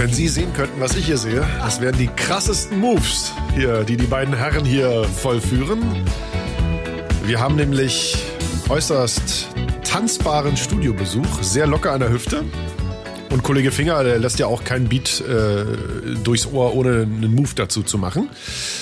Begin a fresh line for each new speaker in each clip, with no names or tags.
Wenn Sie sehen könnten, was ich hier sehe, das wären die krassesten Moves hier, die die beiden Herren hier vollführen. Wir haben nämlich äußerst tanzbaren Studiobesuch, sehr locker an der Hüfte. Und Kollege Finger, der lässt ja auch keinen Beat äh, durchs Ohr, ohne einen Move dazu zu machen.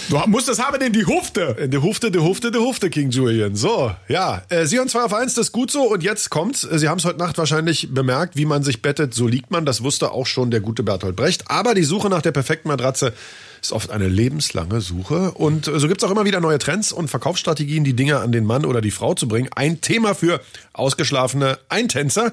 Du musst das haben in die Hufte.
Die Hufte, die Hufte, die Hufte, King Julian. So, ja. Äh, Sie und zwei auf eins, das ist gut so. Und jetzt kommt's. Sie haben es heute Nacht wahrscheinlich bemerkt, wie man sich bettet, so liegt man. Das wusste auch schon der gute Bertolt Brecht. Aber die Suche nach der perfekten Matratze ist oft eine lebenslange Suche. Und so gibt's auch immer wieder neue Trends und Verkaufsstrategien, die Dinge an den Mann oder die Frau zu bringen. Ein Thema für ausgeschlafene Eintänzer.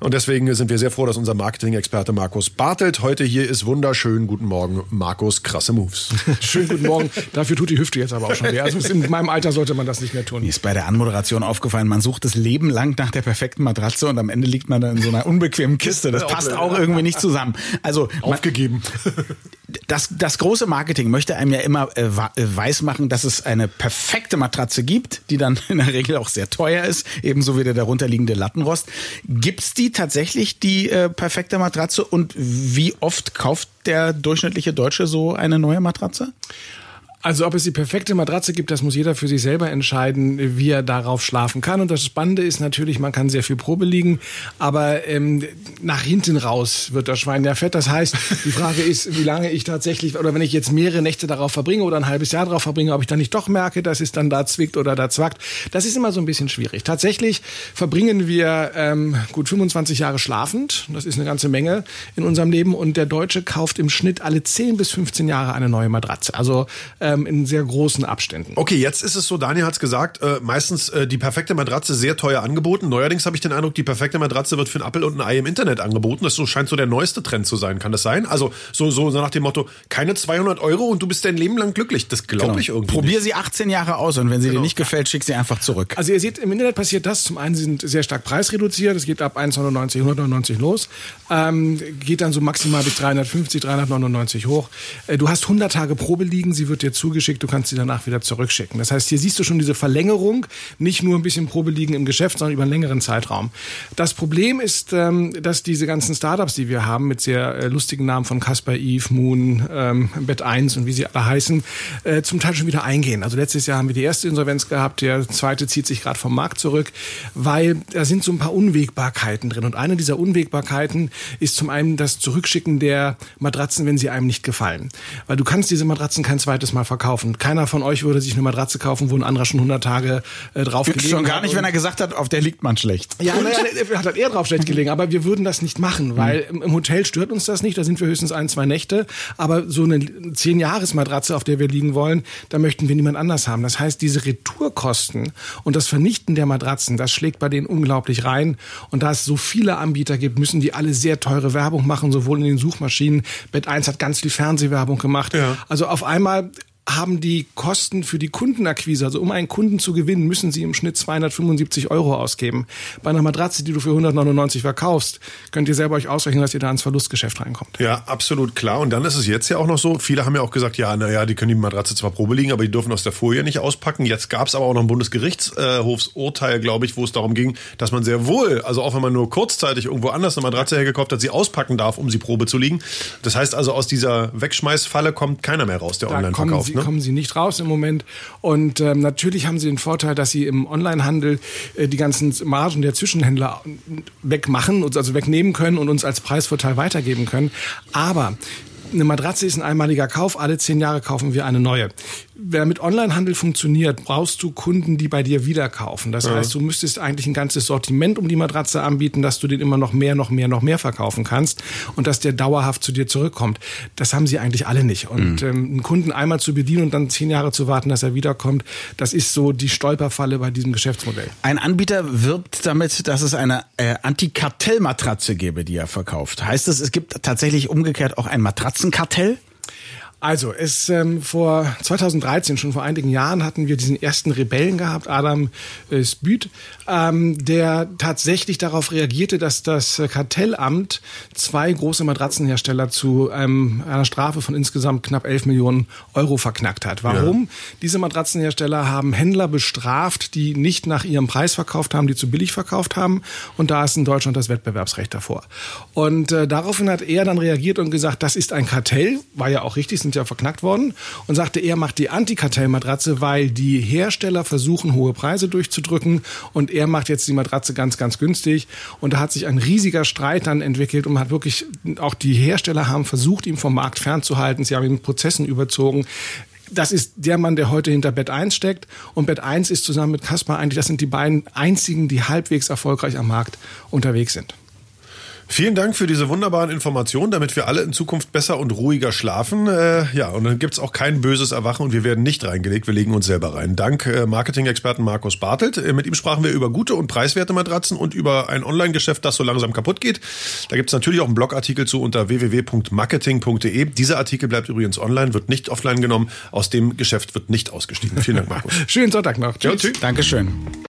Und deswegen sind wir sehr froh, dass unser Marketing-Experte Markus Bartelt heute hier ist. Wunderschön. Guten Morgen, Markus. Krasse Moves.
Schönen guten Morgen. Dafür tut die Hüfte jetzt aber auch schon weh. Also in meinem Alter sollte man das nicht mehr tun.
Mir ist bei der Anmoderation aufgefallen, man sucht das Leben lang nach der perfekten Matratze und am Ende liegt man dann in so einer unbequemen Kiste. Das passt auch irgendwie nicht zusammen. Also
aufgegeben.
Das, das große Marketing möchte einem ja immer äh, weismachen, dass es eine perfekte Matratze gibt, die dann in der Regel auch sehr teuer ist, ebenso wie der darunterliegende Lattenrost. Gibt's die tatsächlich, die äh, perfekte Matratze? Und wie oft kauft der durchschnittliche Deutsche so eine neue Matratze?
Also ob es die perfekte Matratze gibt, das muss jeder für sich selber entscheiden, wie er darauf schlafen kann. Und das Spannende ist natürlich, man kann sehr viel Probe liegen, aber ähm, nach hinten raus wird das Schwein ja fett. Das heißt, die Frage ist, wie lange ich tatsächlich, oder wenn ich jetzt mehrere Nächte darauf verbringe oder ein halbes Jahr darauf verbringe, ob ich dann nicht doch merke, dass es dann da zwickt oder da zwackt. Das ist immer so ein bisschen schwierig. Tatsächlich verbringen wir ähm, gut 25 Jahre schlafend. Das ist eine ganze Menge in unserem Leben. Und der Deutsche kauft im Schnitt alle 10 bis 15 Jahre eine neue Matratze. Also äh, ähm, in sehr großen Abständen.
Okay, jetzt ist es so, Daniel hat es gesagt, äh, meistens äh, die perfekte Matratze sehr teuer angeboten. Neuerdings habe ich den Eindruck, die perfekte Matratze wird für ein Apple und ein Ei im Internet angeboten. Das so, scheint so der neueste Trend zu sein. Kann das sein? Also so, so nach dem Motto, keine 200 Euro und du bist dein Leben lang glücklich. Das glaube genau. ich irgendwie
Probier
nicht.
sie 18 Jahre aus und wenn sie genau. dir nicht gefällt, schick sie einfach zurück.
Also ihr seht, im Internet passiert das. Zum einen sie sind sehr stark preisreduziert. Es geht ab 1,99, 199 los. Ähm, geht dann so maximal bis 350, 399 hoch. Äh, du hast 100 Tage Probe liegen. Sie wird dir zugeschickt. Du kannst sie danach wieder zurückschicken. Das heißt, hier siehst du schon diese Verlängerung, nicht nur ein bisschen Probe liegen im Geschäft, sondern über einen längeren Zeitraum. Das Problem ist, ähm, dass diese ganzen Startups, die wir haben, mit sehr äh, lustigen Namen von Casper, Eve, Moon, ähm, Bett 1 und wie sie alle heißen, äh, zum Teil schon wieder eingehen. Also letztes Jahr haben wir die erste Insolvenz gehabt, der zweite zieht sich gerade vom Markt zurück, weil da sind so ein paar Unwägbarkeiten drin. Und eine dieser Unwägbarkeiten ist zum einen das Zurückschicken der Matratzen, wenn sie einem nicht gefallen. Weil du kannst diese Matratzen kein zweites Mal verkaufen. Keiner von euch würde sich eine Matratze kaufen, wo ein anderer schon 100 Tage äh, drauf gelegen
Schon gar nicht, wenn er gesagt hat, auf der liegt man schlecht.
Ja, naja, er hat halt eher drauf schlecht gelegen, aber wir würden das nicht machen, weil mhm. im Hotel stört uns das nicht, da sind wir höchstens ein, zwei Nächte, aber so eine 10-Jahres-Matratze, auf der wir liegen wollen, da möchten wir niemand anders haben. Das heißt, diese Retourkosten und das Vernichten der Matratzen, das schlägt bei denen unglaublich rein und da es so viele Anbieter gibt, müssen die alle sehr teure Werbung machen, sowohl in den Suchmaschinen. Bett 1 hat ganz viel Fernsehwerbung gemacht. Ja. Also auf einmal haben die Kosten für die Kundenakquise, also um einen Kunden zu gewinnen, müssen sie im Schnitt 275 Euro ausgeben. Bei einer Matratze, die du für 199 verkaufst, könnt ihr selber euch ausrechnen, dass ihr da ins Verlustgeschäft reinkommt.
Ja, absolut klar. Und dann ist es jetzt ja auch noch so, viele haben ja auch gesagt, ja, naja, die können die Matratze zwar Probe liegen, aber die dürfen aus der Folie nicht auspacken. Jetzt gab es aber auch noch ein Bundesgerichtshofsurteil, glaube ich, wo es darum ging, dass man sehr wohl, also auch wenn man nur kurzzeitig irgendwo anders eine Matratze hergekauft hat, sie auspacken darf, um sie Probe zu liegen. Das heißt also, aus dieser Wegschmeißfalle kommt keiner mehr raus, der online verkauft
sie, ne? kommen sie nicht raus im Moment. Und ähm, natürlich haben sie den Vorteil, dass sie im Onlinehandel äh, die ganzen Margen der Zwischenhändler wegmachen, also wegnehmen können und uns als Preisvorteil weitergeben können. Aber eine Matratze ist ein einmaliger Kauf, alle zehn Jahre kaufen wir eine neue wer mit Onlinehandel funktioniert, brauchst du Kunden, die bei dir wieder kaufen. Das ja. heißt, du müsstest eigentlich ein ganzes Sortiment um die Matratze anbieten, dass du den immer noch mehr, noch mehr, noch mehr verkaufen kannst und dass der dauerhaft zu dir zurückkommt. Das haben sie eigentlich alle nicht. Und mhm. ähm, einen Kunden einmal zu bedienen und dann zehn Jahre zu warten, dass er wiederkommt, das ist so die Stolperfalle bei diesem Geschäftsmodell.
Ein Anbieter wirbt damit, dass es eine äh, Antikartellmatratze gäbe, die er verkauft. Heißt das, es gibt tatsächlich umgekehrt auch ein Matratzenkartell?
Also, es ähm, vor 2013, schon vor einigen Jahren, hatten wir diesen ersten Rebellen gehabt, Adam äh, Spüt, ähm, der tatsächlich darauf reagierte, dass das Kartellamt zwei große Matratzenhersteller zu einem, einer Strafe von insgesamt knapp 11 Millionen Euro verknackt hat. Warum? Ja. Diese Matratzenhersteller haben Händler bestraft, die nicht nach ihrem Preis verkauft haben, die zu billig verkauft haben. Und da ist in Deutschland das Wettbewerbsrecht davor. Und äh, daraufhin hat er dann reagiert und gesagt, das ist ein Kartell, war ja auch richtig, sind ja verknackt worden und sagte, er macht die Antikartellmatratze, weil die Hersteller versuchen, hohe Preise durchzudrücken und er macht jetzt die Matratze ganz, ganz günstig. Und da hat sich ein riesiger Streit dann entwickelt und man hat wirklich, auch die Hersteller haben versucht, ihn vom Markt fernzuhalten. Sie haben ihn Prozessen überzogen das ist der Mann, der heute hinter Bett 1 steckt. Und Bett 1 ist zusammen mit Kaspar eigentlich, das sind die beiden einzigen, die halbwegs erfolgreich am Markt unterwegs sind.
Vielen Dank für diese wunderbaren Informationen, damit wir alle in Zukunft besser und ruhiger schlafen. Äh, ja, und dann gibt's auch kein böses Erwachen und wir werden nicht reingelegt, wir legen uns selber rein. Dank äh, Marketing-Experten Markus Bartelt. Äh, mit ihm sprachen wir über gute und preiswerte Matratzen und über ein Online-Geschäft, das so langsam kaputt geht. Da gibt's natürlich auch einen Blogartikel zu unter www.marketing.de. Dieser Artikel bleibt übrigens online, wird nicht offline genommen. Aus dem Geschäft wird nicht ausgestiegen. Vielen Dank, Markus.
Schönen Sonntag noch.
Tschüss. Ja, tschüss. Dankeschön.